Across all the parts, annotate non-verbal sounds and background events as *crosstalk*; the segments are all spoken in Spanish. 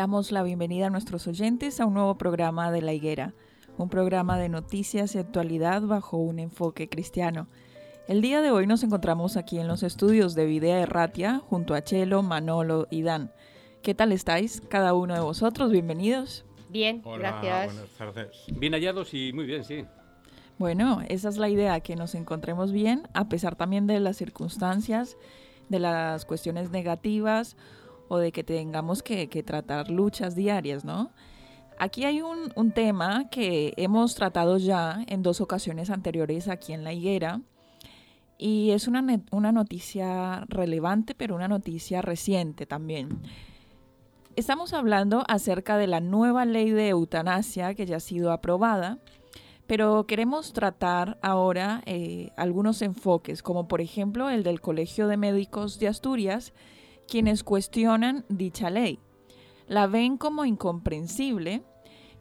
Damos la bienvenida a nuestros oyentes a un nuevo programa de La Higuera, un programa de noticias y actualidad bajo un enfoque cristiano. El día de hoy nos encontramos aquí en los estudios de Videa Erratia junto a Chelo, Manolo y Dan. ¿Qué tal estáis cada uno de vosotros? Bienvenidos. Bien, gracias. Buenas tardes. Bien hallados y muy bien, sí. Bueno, esa es la idea, que nos encontremos bien, a pesar también de las circunstancias, de las cuestiones negativas o de que tengamos que, tratar luchas diarias, ¿no? Aquí hay un, tema que hemos tratado ya en dos ocasiones anteriores aquí en La Higuera y es una, noticia relevante, pero una noticia reciente también. Estamos hablando acerca de la nueva ley de eutanasia que ya ha sido aprobada, pero queremos tratar ahora eh, algunos enfoques, como por ejemplo el del Colegio de Médicos de Asturias, quienes cuestionan dicha ley. La ven como incomprensible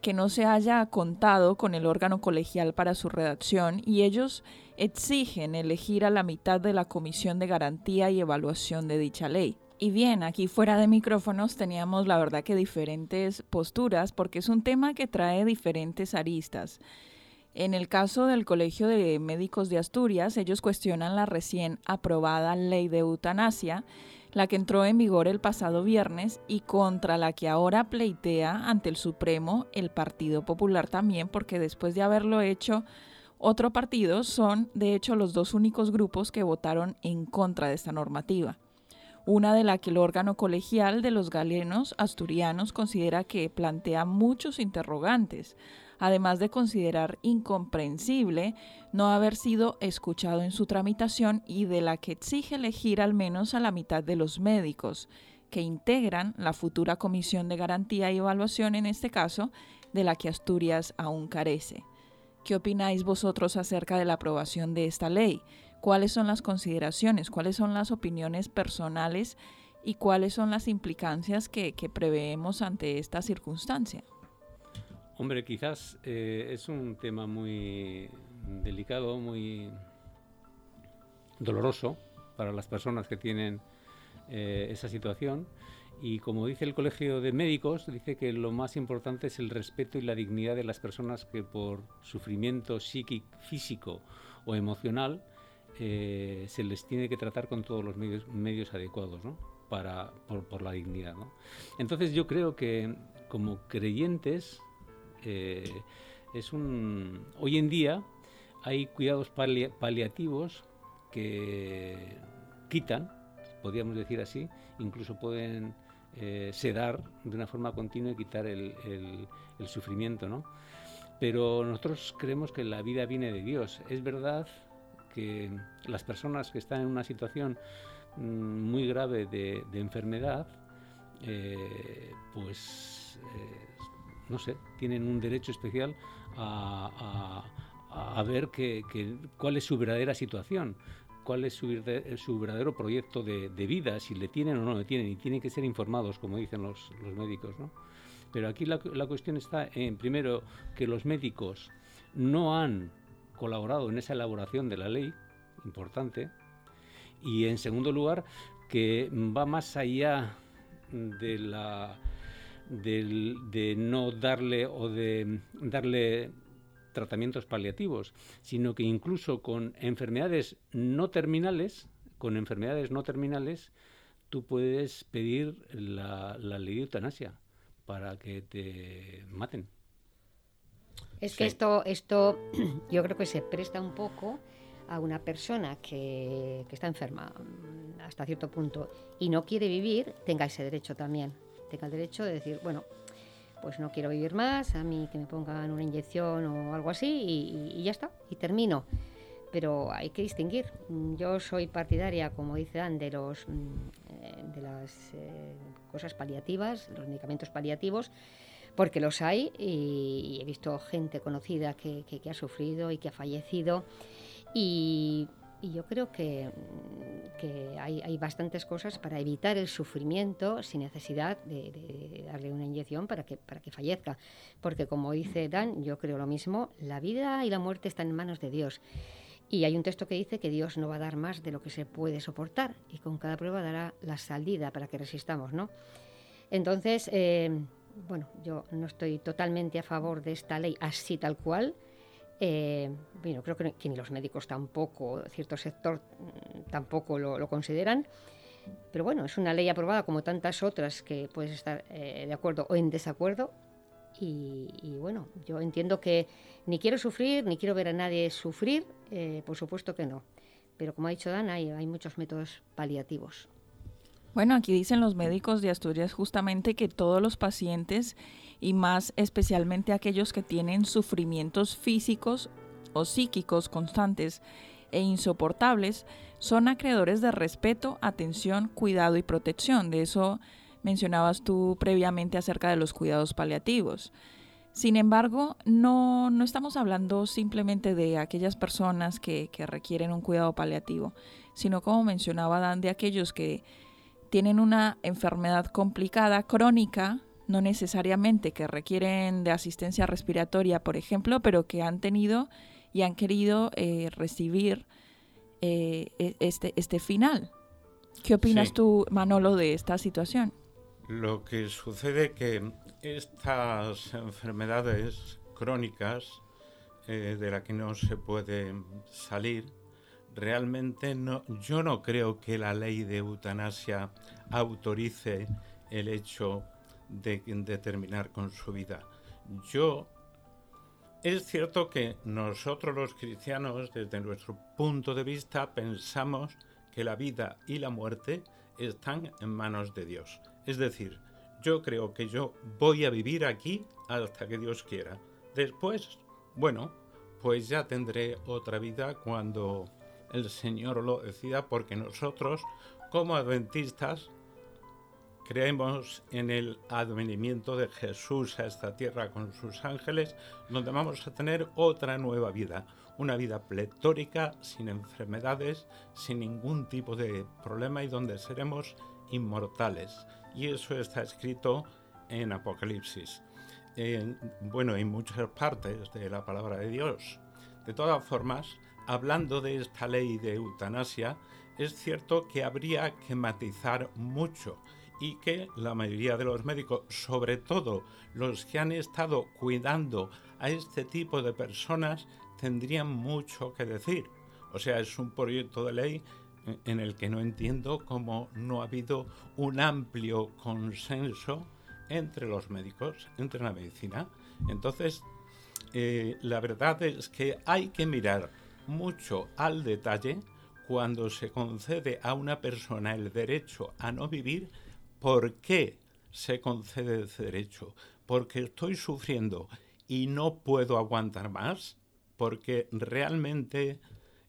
que no se haya contado con el órgano colegial para su redacción y ellos exigen elegir a la mitad de la Comisión de Garantía y Evaluación de dicha ley. Y bien, aquí fuera de micrófonos teníamos la verdad que diferentes posturas porque es un tema que trae diferentes aristas. En el caso del Colegio de Médicos de Asturias, ellos cuestionan la recién aprobada ley de eutanasia la que entró en vigor el pasado viernes y contra la que ahora pleitea ante el Supremo el Partido Popular también, porque después de haberlo hecho otro partido, son de hecho los dos únicos grupos que votaron en contra de esta normativa. Una de la que el órgano colegial de los galenos asturianos considera que plantea muchos interrogantes, además de considerar incomprensible no haber sido escuchado en su tramitación y de la que exige elegir al menos a la mitad de los médicos que integran la futura Comisión de Garantía y Evaluación, en este caso, de la que Asturias aún carece. ¿Qué opináis vosotros acerca de la aprobación de esta ley? ¿Cuáles son las consideraciones? ¿Cuáles son las opiniones personales? ¿Y cuáles son las implicancias que, que preveemos ante esta circunstancia? Hombre, quizás eh, es un tema muy delicado, muy doloroso para las personas que tienen eh, esa situación. Y como dice el Colegio de Médicos, dice que lo más importante es el respeto y la dignidad de las personas que por sufrimiento psíquico, físico o emocional eh, se les tiene que tratar con todos los medios, medios adecuados ¿no? Para, por, por, la dignidad. ¿no? Entonces yo creo que como creyentes eh, es un, hoy en día hay cuidados paliativos que quitan, podríamos decir así, incluso pueden eh, sedar de una forma continua y quitar el, sufrimiento, ¿no? Pero nosotros creemos que la vida viene de Dios. Es verdad que las personas que están en una situación mm, muy grave de, enfermedad, eh, pues no sé, tienen un derecho especial a, ver que, cuál es su verdadera situación, cuál es su, su verdadero proyecto de, vida, si le tienen o no le tienen, y tienen que ser informados, como dicen los, los médicos, ¿no? Pero aquí la, la cuestión está en, primero, que los médicos no han colaborado en esa elaboración de la ley, importante, y en segundo lugar, que va más allá de la de, no darle o de darle tratamientos paliativos, sino que incluso con enfermedades no terminales, con enfermedades no terminales, tú puedes pedir la, ley de eutanasia para que te maten. Es que esto, esto *clears throat* yo creo que se presta un poco a una persona que, que, está enferma hasta cierto punto y no quiere vivir, tenga ese derecho también. Tenga el derecho de decir, bueno, pues no quiero vivir más, a mí que me pongan una inyección o algo así y, ya está, y termino. Pero hay que distinguir. Yo soy partidaria, como dice Dan, de, los, mm, eh, de las eh, cosas paliativas, los medicamentos paliativos, porque los hay y, he visto gente conocida que, ha sufrido y que ha fallecido. Y yo creo que, hay, bastantes cosas para evitar el sufrimiento sin necesidad de, darle una inyección para que, para que fallezca. Porque como dice Dan, yo creo lo mismo, la vida y la muerte están en manos de Dios. Y hay un texto que dice que Dios no va a dar más de lo que se puede soportar y con cada prueba dará la salida para que resistamos, ¿no? Entonces, eh, bueno, yo no estoy totalmente a favor de esta ley así tal cual, eh, bueno, creo que, ni los médicos tampoco, cierto sector mm, tampoco lo, consideran. Pero bueno, es una ley aprobada como tantas otras que puedes estar eh, de acuerdo o en desacuerdo. Y, bueno, yo entiendo que ni quiero sufrir, ni quiero ver a nadie sufrir, eh, por supuesto que no. Pero como ha dicho Dan, hay, hay muchos métodos paliativos. Bueno, aquí dicen los médicos de Asturias justamente que todos los pacientes y más especialmente aquellos que tienen sufrimientos físicos o psíquicos constantes e insoportables, son acreedores de respeto, atención, cuidado y protección. De eso mencionabas tú previamente acerca de los cuidados paliativos. Sin embargo, no, no estamos hablando simplemente de aquellas personas que, que requieren un cuidado paliativo, sino como mencionaba Dan, de aquellos que tienen una enfermedad complicada, crónica, no necesariamente que requieren de asistencia respiratoria, por ejemplo, pero que han tenido y han querido eh, recibir eh, e, este, este final. ¿Qué opinas tú, Manolo, de esta situación? Lo que sucede que estas enfermedades crónicas eh, de las que no se puede salir, realmente no, yo no creo que la ley de eutanasia autorice el hecho de, terminar con su vida. Yo, es cierto que nosotros los cristianos, desde nuestro punto de vista, pensamos que la vida y la muerte están en manos de Dios. Es decir, yo creo que yo voy a vivir aquí hasta que Dios quiera. Después, bueno, pues ya tendré otra vida cuando el Señor lo decida, porque nosotros, como adventistas, Creemos en el advenimiento de Jesús a esta tierra con sus ángeles, donde vamos a tener otra nueva vida, una vida pletórica, sin enfermedades, sin ningún tipo de problema y donde seremos inmortales. Y eso está escrito en Apocalipsis. bueno, en muchas partes de la palabra de Dios. De todas formas, hablando de esta ley de eutanasia, es cierto que habría que matizar mucho y que la mayoría de los médicos, sobre todo los que han estado cuidando a este tipo de personas, tendrían mucho que decir. O sea, es un proyecto de ley en el que no entiendo cómo no ha habido un amplio consenso entre los médicos, entre la medicina. Entonces, eh, la verdad es que hay que mirar mucho al detalle cuando se concede a una persona el derecho a no vivir ¿Por qué se concede ese derecho? Porque estoy sufriendo y no puedo aguantar más, porque realmente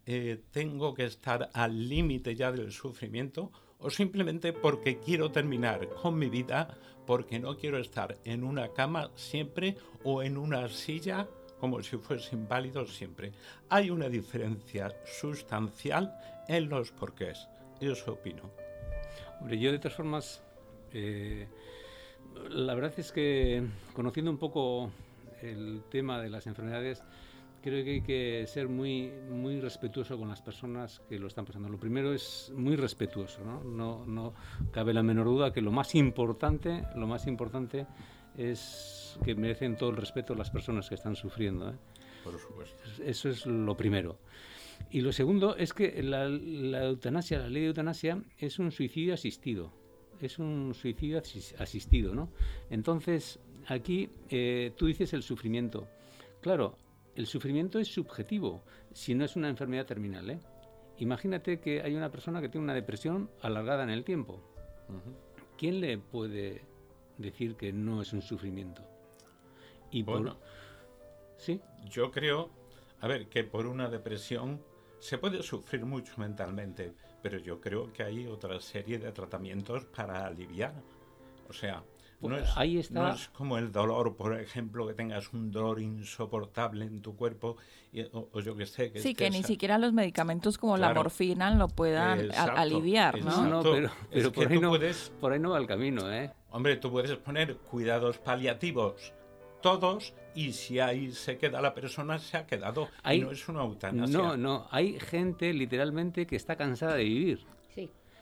eh, tengo que estar al límite ya del sufrimiento, o simplemente porque quiero terminar con mi vida, porque no quiero estar en una cama siempre o en una silla como si fuese inválido siempre. Hay una diferencia sustancial en los porqués. Eso opino. Hombre, yo de todas formas, eh, la verdad es que conociendo un poco el tema de las enfermedades, creo que hay que ser muy, muy respetuoso con las personas que lo están pasando. Lo primero es muy respetuoso, ¿no? No, no cabe la menor duda que lo más importante, lo más importante es que merecen todo el respeto las personas que están sufriendo. ¿eh? Por supuesto. Eso es lo primero. Y lo segundo es que la, eutanasia, la ley de eutanasia, es un suicidio asistido. Es un suicidio asistido, ¿no? Entonces, aquí eh, tú dices el sufrimiento. Claro, el sufrimiento es subjetivo, si no es una enfermedad terminal. ¿eh? Imagínate que hay una persona que tiene una depresión alargada en el tiempo. ¿Quién le puede decir que no es un sufrimiento? Y bueno, sí. Yo creo, a ver, que por una depresión se puede sufrir mucho mentalmente, pero yo creo que hay otra serie de tratamientos para aliviar. O sea, no es, Ahí está. no es como el dolor, por ejemplo, que tengas un dolor insoportable en tu cuerpo, o, yo que sé. Que sí, que ni siquiera los medicamentos como la morfina lo puedan aliviar, ¿no? No, pero, pero por, ahí no, puedes, por ahí no va el camino, ¿eh? Hombre, tú puedes poner cuidados paliativos, todos, y si ahí se queda la persona, se ha quedado. y no es una eutanasia. No, no, hay gente literalmente que está cansada de vivir.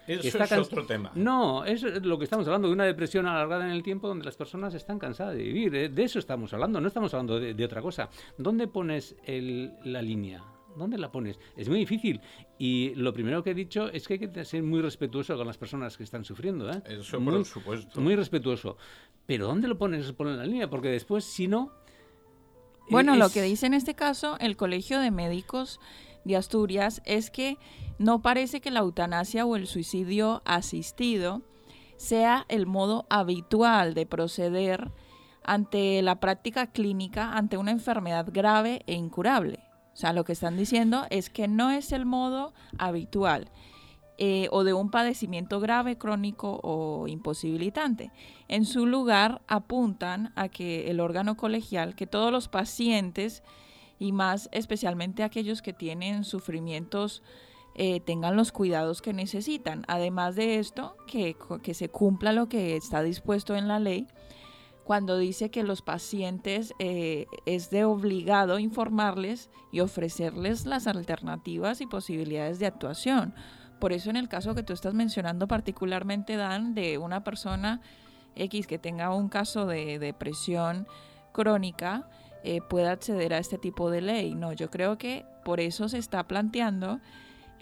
Eso es otro tema. No, es lo que estamos hablando, de una depresión alargada en el tiempo donde las personas están cansadas de vivir. ¿eh? De eso estamos hablando, no estamos hablando de, otra cosa. ¿Dónde pones la línea? ¿Dónde la pones? Es muy difícil. Y lo primero que he dicho es que hay que ser muy respetuoso con las personas que están sufriendo. ¿eh? Eso, por supuesto. Muy respetuoso. Pero ¿dónde lo pones? Pones la línea, porque después, si no. Bueno, lo que dice en este caso el Colegio de Médicos de Asturias es que no parece que la eutanasia o el suicidio asistido sea el modo habitual de proceder ante la práctica clínica ante una enfermedad grave e incurable. O sea, lo que están diciendo es que no es el modo habitual eh, o de un padecimiento grave, crónico o imposibilitante. En su lugar, apuntan a que el órgano colegial, que todos los pacientes y más especialmente aquellos que tienen sufrimientos eh, tengan los cuidados que necesitan. Además de esto, que, se cumpla lo que está dispuesto en la ley cuando dice que los pacientes eh, es de obligado informarles y ofrecerles las alternativas y posibilidades de actuación. Por eso en el caso que tú estás mencionando particularmente, Dan, de una persona X que tenga un caso de depresión crónica, eh, pueda acceder a este tipo de ley. No, yo creo que por eso se está planteando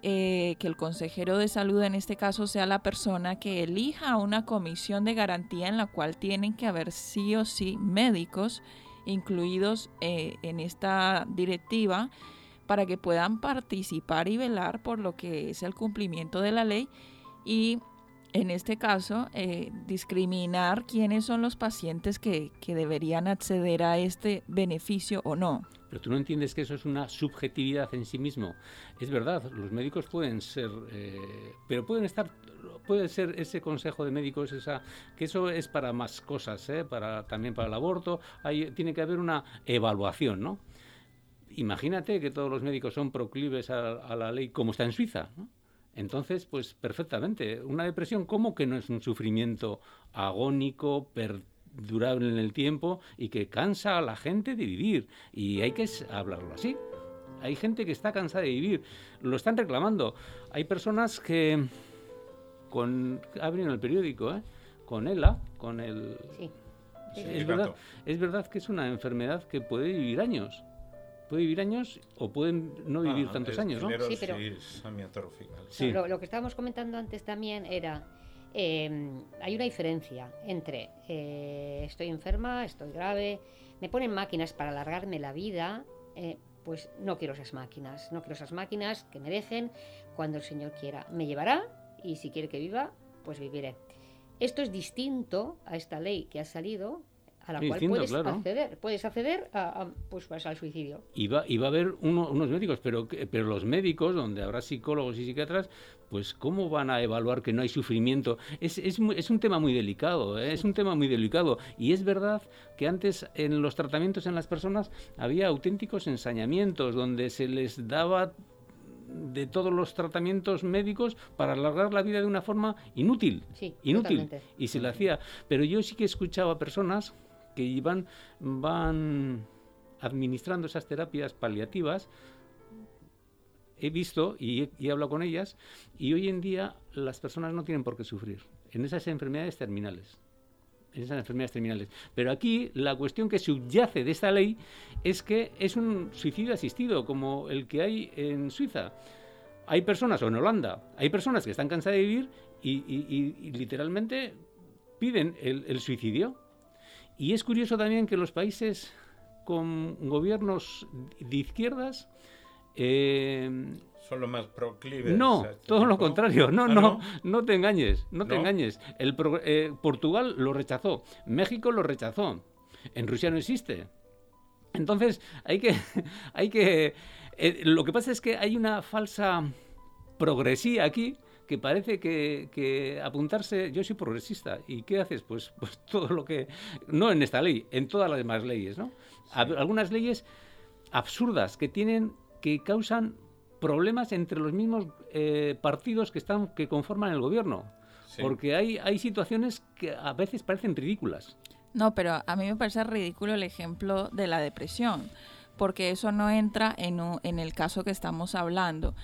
eh, que el consejero de salud en este caso sea la persona que elija una comisión de garantía en la cual tienen que haber sí o sí médicos incluidos eh, en esta directiva para que puedan participar y velar por lo que es el cumplimiento de la ley y en este caso, eh, discriminar quiénes son los pacientes que, deberían acceder a este beneficio o no. Pero tú no entiendes que eso es una subjetividad en sí mismo. Es verdad, los médicos pueden ser, eh, pero pueden estar, puede ser ese consejo de médicos, esa, que eso es para más cosas, ¿eh? para, también para el aborto. Hay, tiene que haber una evaluación, ¿no? Imagínate que todos los médicos son proclives a, a la ley como está en Suiza, ¿no? Entonces, pues perfectamente. Una depresión, ¿cómo que no es un sufrimiento agónico, perdurable en el tiempo y que cansa a la gente de vivir? Y hay que hablarlo así. Hay gente que está cansada de vivir, lo están reclamando. Hay personas que con abren el periódico, ¿eh? con ELA, con el sí. Es, verdad, es verdad que es una enfermedad que puede vivir años puede vivir años o pueden no vivir ah, tantos años, ¿no? Sí, pero sí. Lo, que estábamos comentando antes también era, em, hay una diferencia entre eh, estoy enferma, estoy grave, me ponen máquinas para alargarme la vida, eh, pues no quiero esas máquinas, no quiero esas máquinas que me dejen cuando el Señor quiera. Me llevará y si quiere que viva, pues viviré. Esto es distinto a esta ley que ha salido a la cual puedes acceder, puedes acceder a, pues, pues, al suicidio. Y va, y va a haber unos médicos, pero, pero los médicos, donde habrá psicólogos y psiquiatras, pues ¿cómo van a evaluar que no hay sufrimiento? Es, es, es un tema muy delicado, ¿eh? es un tema muy delicado. Y es verdad que antes en los tratamientos en las personas había auténticos ensañamientos, donde se les daba de todos los tratamientos médicos para alargar la vida de una forma inútil. inútil. Y se le hacía. Pero yo sí que escuchaba personas que van administrando esas terapias paliativas, he visto y he, hablado con ellas, y hoy en día las personas no tienen por qué sufrir en esas enfermedades terminales. En esas enfermedades terminales. Pero aquí la cuestión que subyace de esta ley es que es un suicidio asistido, como el que hay en Suiza. Hay personas, o en Holanda, hay personas que están cansadas de vivir y, literalmente piden el suicidio y es curioso también que los países con gobiernos de izquierdas eh, son los más proclives. No, este todo lo contrario. No, ah, no, no, te engañes, no, te engañes. El eh, Portugal lo rechazó, México lo rechazó. En Rusia no existe. Entonces hay que, *laughs* hay que. Eh, lo que pasa es que hay una falsa progresía aquí que parece que, apuntarse, yo soy progresista, ¿y qué haces? Pues, pues *laughs* todo lo que, no en esta ley, en todas las demás leyes, ¿no? Algunas leyes absurdas que tienen, que causan problemas entre los mismos eh, partidos que, están, que conforman el gobierno. Porque hay, hay situaciones que a veces parecen ridículas. No, pero a mí me parece ridículo el ejemplo de la depresión, porque eso no entra en, en el caso que estamos hablando.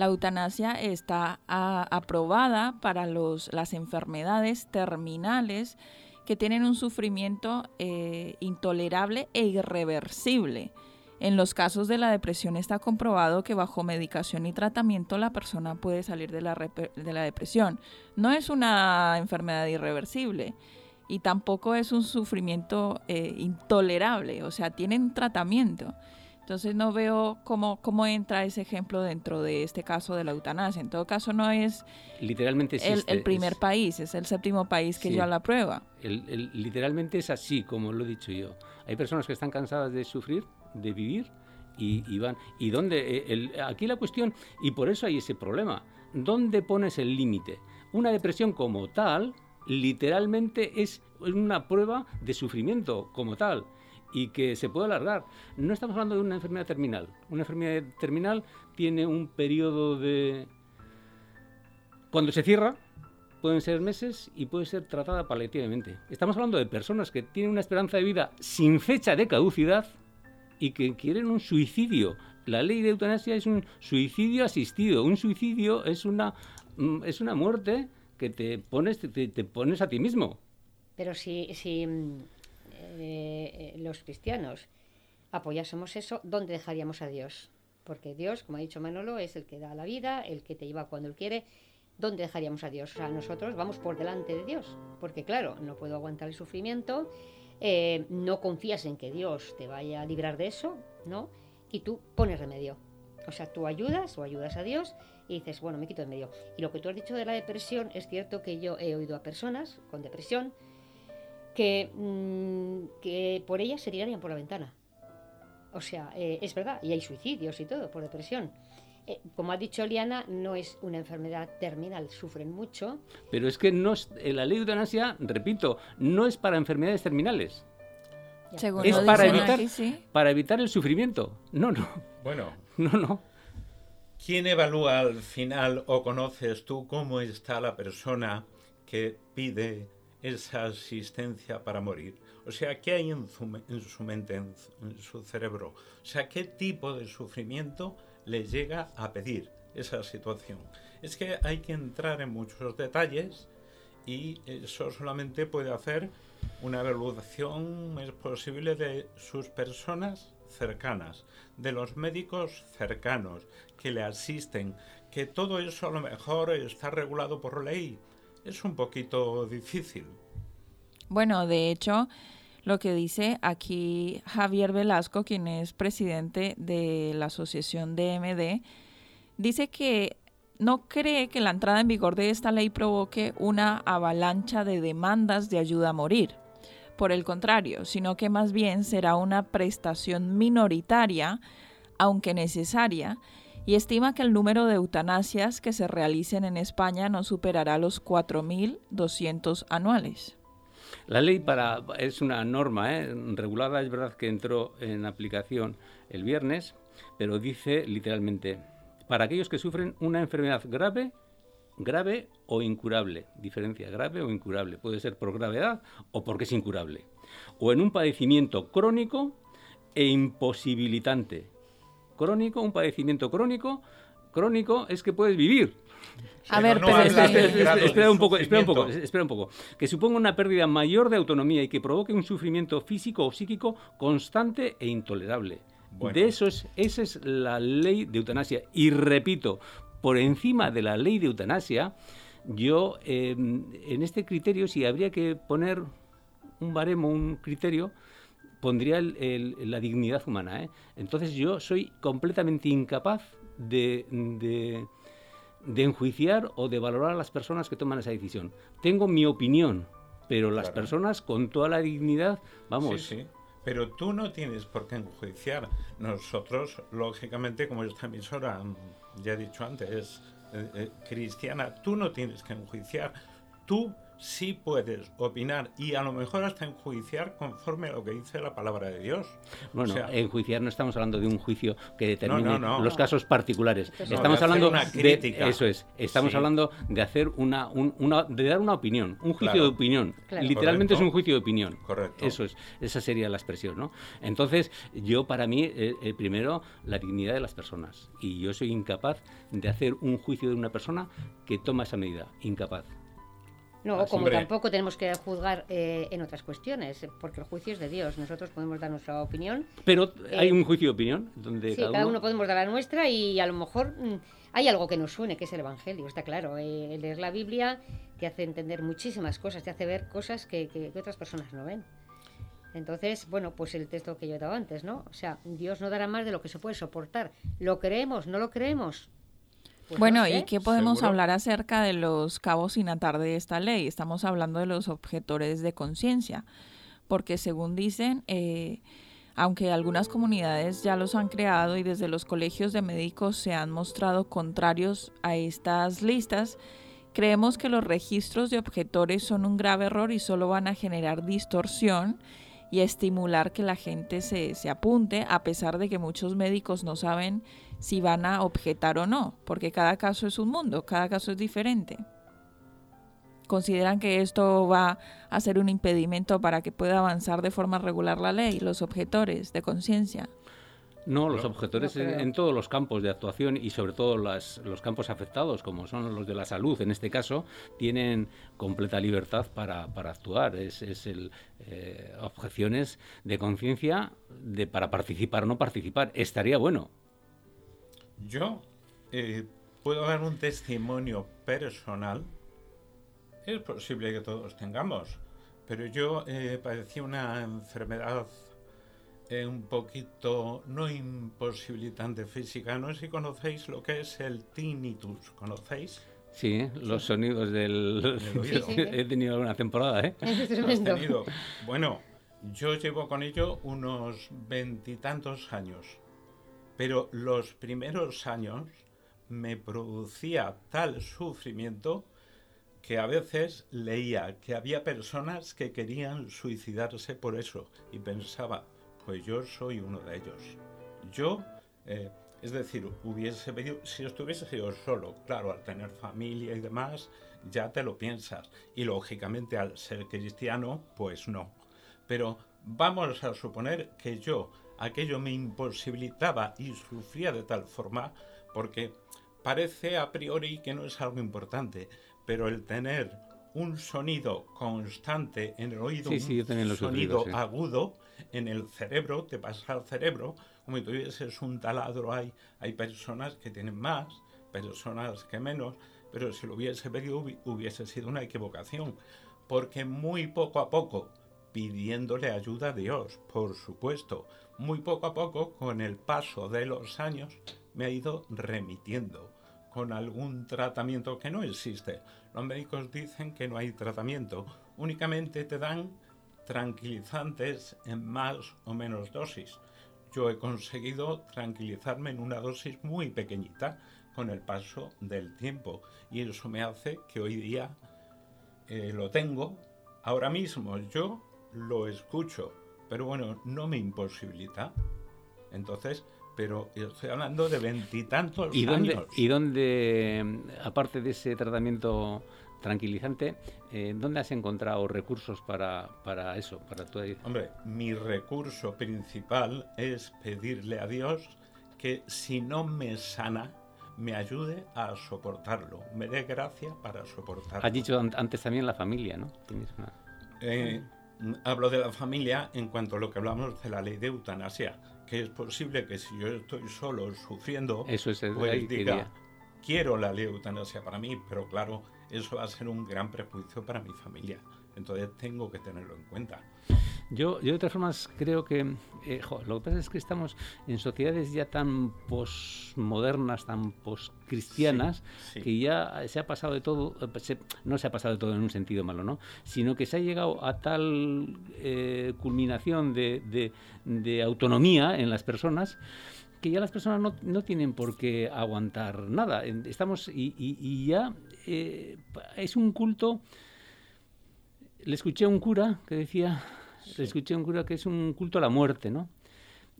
La eutanasia está aprobada para los, las enfermedades terminales que tienen un sufrimiento eh, intolerable e irreversible. En los casos de la depresión está comprobado que bajo medicación y tratamiento la persona puede salir de la, de la depresión. No es una enfermedad irreversible y tampoco es un sufrimiento eh, intolerable, o sea, tienen tratamiento. Entonces no veo cómo, cómo entra ese ejemplo dentro de este caso de la eutanasia. En todo caso no es literalmente el, primer país, es el séptimo país que ya la prueba. literalmente es así, como lo he dicho yo. Hay personas que están cansadas de sufrir, de vivir, y, van. ¿Y dónde? Eh, aquí la cuestión, y por eso hay ese problema, ¿dónde pones el límite? Una depresión como tal, literalmente es una prueba de sufrimiento como tal y que se puede alargar. No estamos hablando de una enfermedad terminal. Una enfermedad terminal tiene un periodo de... Cuando se cierra, pueden ser meses y puede ser tratada paliativamente. Estamos hablando de personas que tienen una esperanza de vida sin fecha de caducidad y que quieren un suicidio. La ley de eutanasia es un suicidio asistido. Un suicidio es una, mm, es una muerte que te pones, te, pones a ti mismo. Pero si, si eh, los cristianos apoyásemos eso, ¿dónde dejaríamos a Dios? Porque Dios, como ha dicho Manolo, es el que da la vida, el que te lleva cuando Él quiere. ¿Dónde dejaríamos a Dios? O sea, nosotros vamos por delante de Dios, porque claro, no puedo aguantar el sufrimiento, eh, no confías en que Dios te vaya a librar de eso, ¿no? Y tú pones remedio. O sea, tú ayudas o ayudas a Dios y dices, bueno, me quito de medio. Y lo que tú has dicho de la depresión, es cierto que yo he oído a personas con depresión que, mm, que por ella se tirarían por la ventana. O sea, eh, es verdad, y hay suicidios y todo por depresión. Eh, como ha dicho Liana, no es una enfermedad terminal, sufren mucho. Pero es que no es, eh, la ley de eutanasia, repito, no es para enfermedades terminales. es para evitar, para evitar el sufrimiento. No, no. Bueno. *laughs* No, no. ¿Quién evalúa al final o conoces tú cómo está la persona que pide esa asistencia para morir? O sea, ¿qué hay en su, mente, en, su cerebro? O sea, ¿qué tipo de sufrimiento le llega a pedir esa situación? Es que hay que entrar en muchos detalles y eso solamente puede hacer una evaluación, es posible, de sus personas cercanas, de los médicos cercanos que le asisten, que todo eso a lo mejor está regulado por ley, es un poquito difícil. Bueno, de hecho, lo que dice aquí Javier Velasco, quien es presidente de la asociación DMD, dice que no cree que la entrada en vigor de esta ley provoque una avalancha de demandas de ayuda a morir, por el contrario, sino que más bien será una prestación minoritaria, aunque necesaria, y estima que el número de eutanasias que se realicen en España no superará los 4.200 anuales. La ley para es una norma ¿eh? regulada, es verdad que entró en aplicación el viernes, pero dice literalmente, para aquellos que sufren una enfermedad grave, grave o incurable, diferencia grave o incurable, puede ser por gravedad o porque es incurable, o en un padecimiento crónico e imposibilitante. Crónico, un padecimiento crónico, crónico es que puedes vivir, a ver, pero espera, un poco, espera un poco, espera un poco. Que suponga una pérdida mayor de autonomía y que provoque un sufrimiento físico o psíquico constante e intolerable. De eso es, esa es la ley de eutanasia. Y repito, por encima de la ley de eutanasia, yo em, en este criterio, si habría que poner un baremo, un criterio, pondría la dignidad humana. ¿eh? Entonces yo soy completamente incapaz de de enjuiciar o de valorar a las personas que toman esa decisión. Tengo mi opinión, pero las personas con toda la dignidad, vamos. Sí, sí. Pero tú no tienes por qué enjuiciar. Nosotros, lógicamente, como esta emisora, ya he dicho antes, es eh, eh, cristiana, tú no tienes que enjuiciar. Tú sí puedes opinar y a lo mejor hasta enjuiciar conforme a lo que dice la palabra de Dios. Bueno, enjuiciar no estamos hablando de un juicio que determine los casos particulares. estamos hablando de, eso es. Estamos hablando de hacer una, una, de dar una opinión, un juicio de opinión. Literalmente es un juicio de opinión. Correcto. Eso es. Esa sería la expresión, ¿no? Entonces, yo para mí eh, eh, primero la dignidad de las personas y yo soy incapaz de hacer un juicio de una persona que toma esa medida, incapaz. No, como tampoco tenemos que juzgar eh, en otras cuestiones, porque el juicio es de Dios. Nosotros podemos dar nuestra opinión. Pero hay eh, un juicio de opinión donde sí, cada, uno... podemos dar la nuestra y a lo mejor mm, hay algo que nos suene, que es el Evangelio, está claro. Eh, leer la Biblia te hace entender muchísimas cosas, te hace ver cosas que, que, otras personas no ven. Entonces, bueno, pues el texto que yo he dado antes, ¿no? O sea, Dios no dará más de lo que se puede soportar. ¿Lo creemos? ¿No lo creemos? Pues bueno, ¿y qué podemos hablar acerca de los cabos sin atar de esta ley? Estamos hablando de los objetores de conciencia, porque según dicen, eh, aunque algunas comunidades ya los han creado y desde los colegios de médicos se han mostrado contrarios a estas listas, creemos que los registros de objetores son un grave error y solo van a generar distorsión y estimular que la gente se, se apunte, a pesar de que muchos médicos no saben si van a objetar o no, porque cada caso es un mundo, cada caso es diferente. ¿Consideran que esto va a ser un impedimento para que pueda avanzar de forma regular la ley, los objetores de conciencia? No, los objetores en, todos los campos de actuación y sobre todo los campos afectados, como son los de la salud en este caso, tienen completa libertad para, actuar. Es, el, eh, objeciones de conciencia de para participar o no participar. Estaría bueno, yo eh, puedo dar un testimonio personal. Es posible que todos tengamos, pero yo eh, padecí una enfermedad eh, un poquito no imposibilitante física. No sé si conocéis lo que es el tinnitus. ¿Conocéis? Sí, los sonidos del... *laughs* He tenido una temporada, ¿eh? Bueno, yo llevo con ello unos veintitantos años pero los primeros años me producía tal sufrimiento que a veces leía que había personas que querían suicidarse por eso y pensaba, pues yo soy uno de ellos. Yo, eh, es decir, hubiese pedido, si estuviese yo solo, claro, al tener familia y demás, ya te lo piensas. Y lógicamente al ser cristiano, pues no. Pero vamos a suponer que yo aquello me imposibilitaba y sufría de tal forma porque parece a priori que no es algo importante, pero el tener un sonido constante en el oído, un sonido agudo en el cerebro, te pasa al cerebro, como si tuvieses un taladro, hay, hay personas que tienen más, personas que menos, pero si lo hubiese pedido hubiese sido una equivocación, porque muy poco a poco, pidiéndole ayuda a Dios, por supuesto, muy poco a poco, con el paso de los años, me ha ido remitiendo con algún tratamiento que no existe. Los médicos dicen que no hay tratamiento, únicamente te dan tranquilizantes en más o menos dosis. Yo he conseguido tranquilizarme en una dosis muy pequeñita con el paso del tiempo y eso me hace que hoy día eh, lo tengo. Ahora mismo yo lo escucho, pero bueno, no me imposibilita. Entonces, pero estoy hablando de veintitantos años. ¿Y dónde, aparte de ese tratamiento tranquilizante, eh, ¿dónde has encontrado recursos para, para eso? Para tu... Hombre, mi recurso principal es pedirle a Dios que si no me sana, me ayude a soportarlo, me dé gracia para soportarlo. Has dicho antes también la familia, ¿no? Eh, hablo de la familia en cuanto a lo que hablamos de la ley de eutanasia, que es posible que si yo estoy solo sufriendo, eso es pues diga, quiero la ley de eutanasia para mí, pero claro, eso va a ser un gran prejuicio para mi familia. Entonces tengo que tenerlo en cuenta. Yo, yo de todas formas creo que eh, lo que pasa es que estamos en sociedades ya tan posmodernas, tan poscristianas, que ya se ha pasado de todo, eh, no se ha pasado de todo en un sentido malo, ¿no? Sino que se ha llegado a tal eh, culminación de, de, autonomía en las personas que ya las personas no, no, tienen por qué aguantar nada. Estamos y, y, ya es un culto. Le escuché a un cura que decía escuché un cura que es un culto a la muerte, ¿no?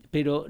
Pero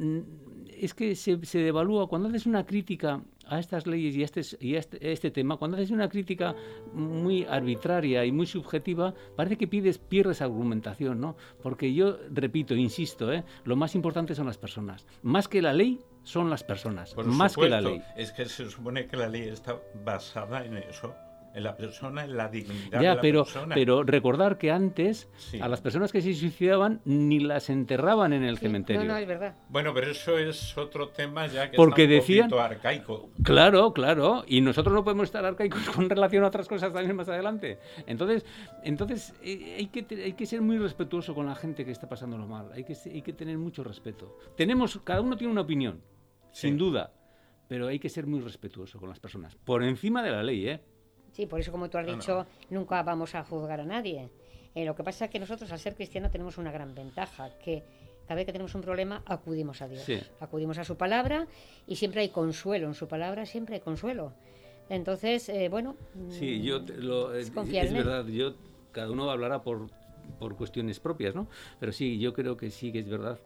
es que se, devalúa, cuando haces una crítica a estas leyes y a este, y este, este, tema, cuando haces una crítica muy arbitraria y muy subjetiva, parece que pides, pierdes argumentación, ¿no? Porque yo, repito, insisto, ¿eh? lo más importante son las personas. Más que la ley, son las personas. más que la ley. Es que se supone que la ley está basada en eso en la persona, en la dignidad ya, de la pero, persona. Pero recordar que antes a las personas que se suicidaban ni las enterraban en el cementerio. No, no, es verdad. Bueno, pero eso es otro tema ya que Porque está un decían, arcaico. Claro, claro. Y nosotros no podemos estar arcaicos con relación a otras cosas también más adelante. Entonces, entonces eh, hay, que, hay que ser muy respetuoso con la gente que está pasándolo mal. Hay que, hay que tener mucho respeto. Tenemos, cada uno tiene una opinión, sin duda. Pero hay que ser muy respetuoso con las personas. Por encima de la ley, ¿eh? Sí, por eso, como tú has dicho, nunca vamos a juzgar a nadie. Eh, lo que pasa es que nosotros, al ser cristianos, tenemos una gran ventaja, que cada vez que tenemos un problema, acudimos a Dios. Acudimos a su palabra y siempre hay consuelo. En su palabra siempre hay consuelo. Entonces, eh, bueno... Sí, yo lo, es, es verdad, yo, cada uno hablará por, por cuestiones propias, ¿no? Pero sí, yo creo que sí que es verdad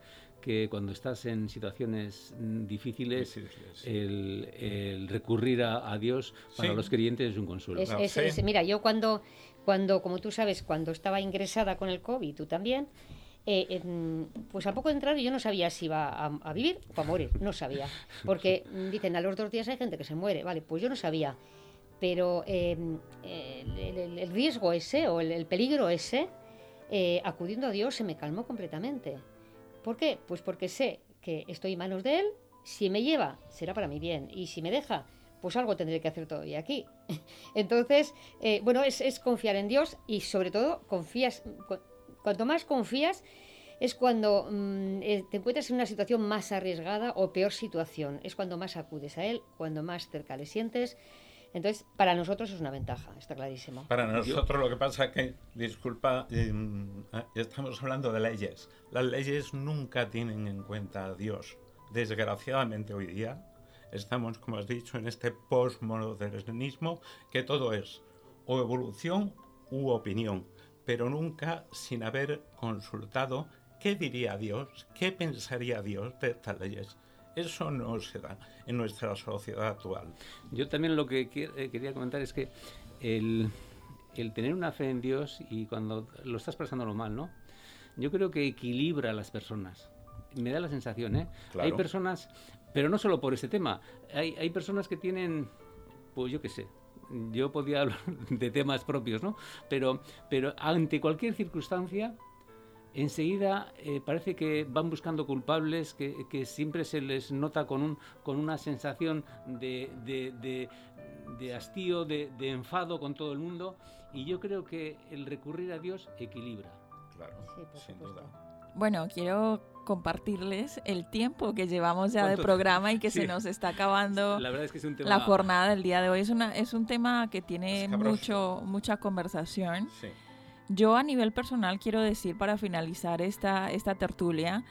que cuando estás en situaciones mm, difíciles, el, recurrir a, Dios para los creyentes es un consuelo. mira, yo cuando, cuando, como tú sabes, cuando estaba ingresada con el COVID, tú también, eh, pues a poco de entrar yo no sabía si iba a, vivir o a morir, no sabía. Porque *laughs* dicen, a los dos días hay gente que se muere, vale, pues yo no sabía. Pero em, el, riesgo ese o el, peligro ese, eh, acudiendo a Dios, se me calmó completamente. ¿Por qué? Pues porque sé que estoy en manos de Él, si me lleva, será para mi bien, y si me deja, pues algo tendré que hacer todavía aquí. *laughs* Entonces, eh, bueno, es, confiar en Dios y sobre todo confías, cuanto más confías, es cuando mm, eh, te encuentras en una situación más arriesgada o peor situación, es cuando más acudes a Él, cuando más cerca le sientes entonces, para nosotros es una ventaja, está clarísimo. Para nosotros lo que pasa es que, disculpa, em, ah, estamos hablando de leyes. Las leyes nunca tienen en cuenta a Dios. Desgraciadamente hoy día estamos, como has dicho, en este postmodernismo que todo es o evolución u opinión, pero nunca sin haber consultado qué diría Dios, qué pensaría Dios de estas leyes. Eso no se da en nuestra sociedad actual. Yo también lo que eh, quería comentar es que el, tener una fe en Dios y cuando lo estás pasándolo mal, ¿no? Yo creo que equilibra a las personas. Me da la sensación, ¿eh? Hay personas, pero no solo por ese tema, hay, hay personas que tienen, pues yo qué sé, yo podía *laughs* hablar de temas propios, ¿no? Pero, pero ante cualquier circunstancia enseguida eh, parece que van buscando culpables, que, siempre se les nota con, un, con una sensación de, de, hastío, de, enfado con todo el mundo, y yo creo que el recurrir a Dios equilibra. Claro, sin duda. Bueno, quiero compartirles el tiempo que llevamos ya de programa y que *laughs* se nos está acabando la, jornada del día de hoy. Es, una, es un tema que tiene mucho, mucha conversación. Sí Yo a nivel personal quiero decir para finalizar esta, esta tertulia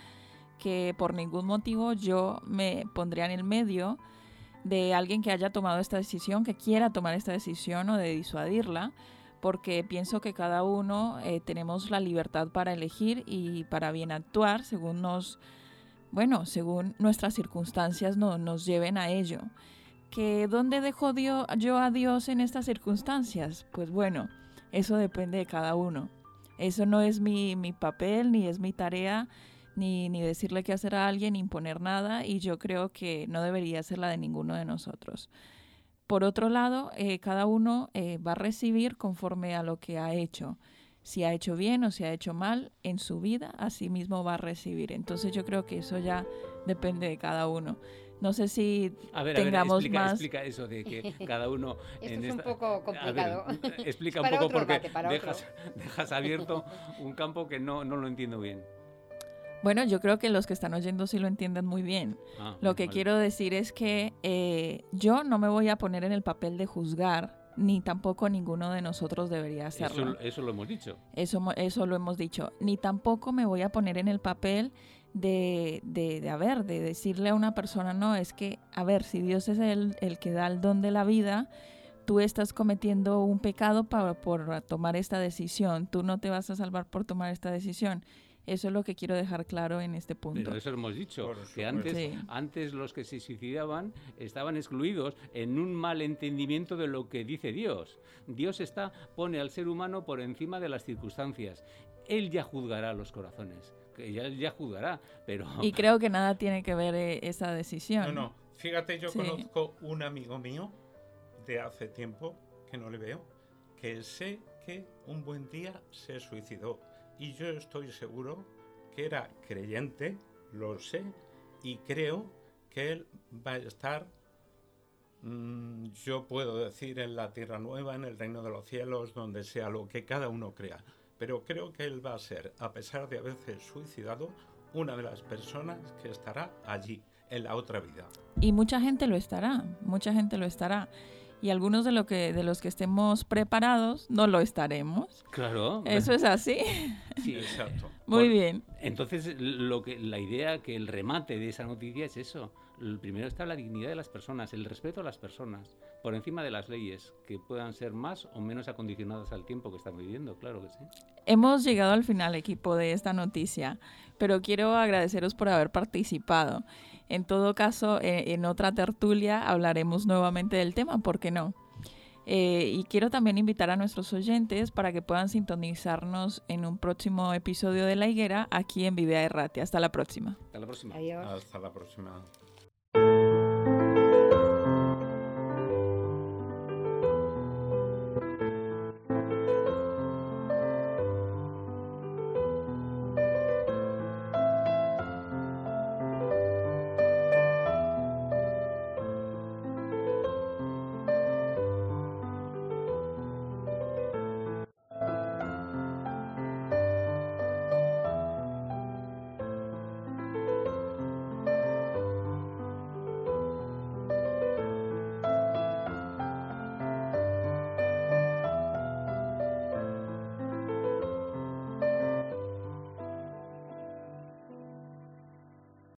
que por ningún motivo yo me pondría en el medio de alguien que haya tomado esta decisión, que quiera tomar esta decisión o de disuadirla, porque pienso que cada uno eh, tenemos la libertad para elegir y para bien actuar según nos, bueno, según nuestras circunstancias no, nos lleven a ello. ¿Que dónde dejo Dios, yo a Dios en estas circunstancias? Pues bueno, eso depende de cada uno. Eso no es mi, mi papel ni es mi tarea ni, ni decirle qué hacer a alguien, ni imponer nada, y yo creo que no debería ser la de ninguno de nosotros. Por otro lado, eh, cada uno eh, va a recibir conforme a lo que ha hecho. Si ha hecho bien o si ha hecho mal en su vida, así mismo va a recibir. Entonces yo creo que eso ya depende de cada uno. No sé si tengamos explica, más. Explica eso de que cada uno. *laughs* Esto es un poco complicado. *laughs* explica un poco porque dejas, *laughs* dejas, abierto un campo que no, no lo entiendo bien. Bueno, yo creo que los que están oyendo sí lo entienden muy bien. Ah, lo que quiero decir es que eh, yo no me voy a poner en el papel de juzgar, ni tampoco ninguno de nosotros debería hacerlo. Eso, lo hemos dicho. Eso, eso lo hemos dicho. Ni tampoco me voy a poner en el papel de, de, de, a ver, de decirle a una persona, no, es que, a ver, si Dios es el, el que da el don de la vida, tú estás cometiendo un pecado para, por tomar esta decisión, tú no te vas a salvar por tomar esta decisión. Eso es lo que quiero dejar claro en este punto. Pero eso hemos dicho, que antes, antes los que se suicidaban estaban excluidos en un mal entendimiento de lo que dice Dios. Dios está, pone al ser humano por encima de las circunstancias. Él ya juzgará los corazones, que él ya juzgará, pero... Y creo que nada tiene que ver eh, esa decisión. No, no, fíjate, yo conozco un amigo mío de hace tiempo, que no le veo, que sé que un buen día se suicidó y yo estoy seguro que era creyente, lo sé, y creo que él va a estar, mm, yo puedo decir, en la tierra nueva, en el reino de los cielos, donde sea lo que cada uno crea. Pero creo que él va a ser, a pesar de haberse suicidado, una de las personas que estará allí, en la otra vida. Y mucha gente lo estará, mucha gente lo estará y algunos de, lo que, de los que estemos preparados no lo estaremos. Claro. Eso es así. Sí, exacto. Muy bien. Entonces, lo que, la idea, que el remate de esa noticia es eso. El primero está la dignidad de las personas, el respeto a las personas, por encima de las leyes, que puedan ser más o menos acondicionadas al tiempo que estamos viviendo, claro que sí. Hemos llegado al final, equipo, de esta noticia, pero quiero agradeceros por haber participado. En todo caso, eh, en otra tertulia hablaremos nuevamente del tema, ¿por qué no? Eh, y quiero también invitar a nuestros oyentes para que puedan sintonizarnos en un próximo episodio de La Higuera aquí en Vivea Errate. Hasta la próxima. Hasta la próxima. Hasta la próxima.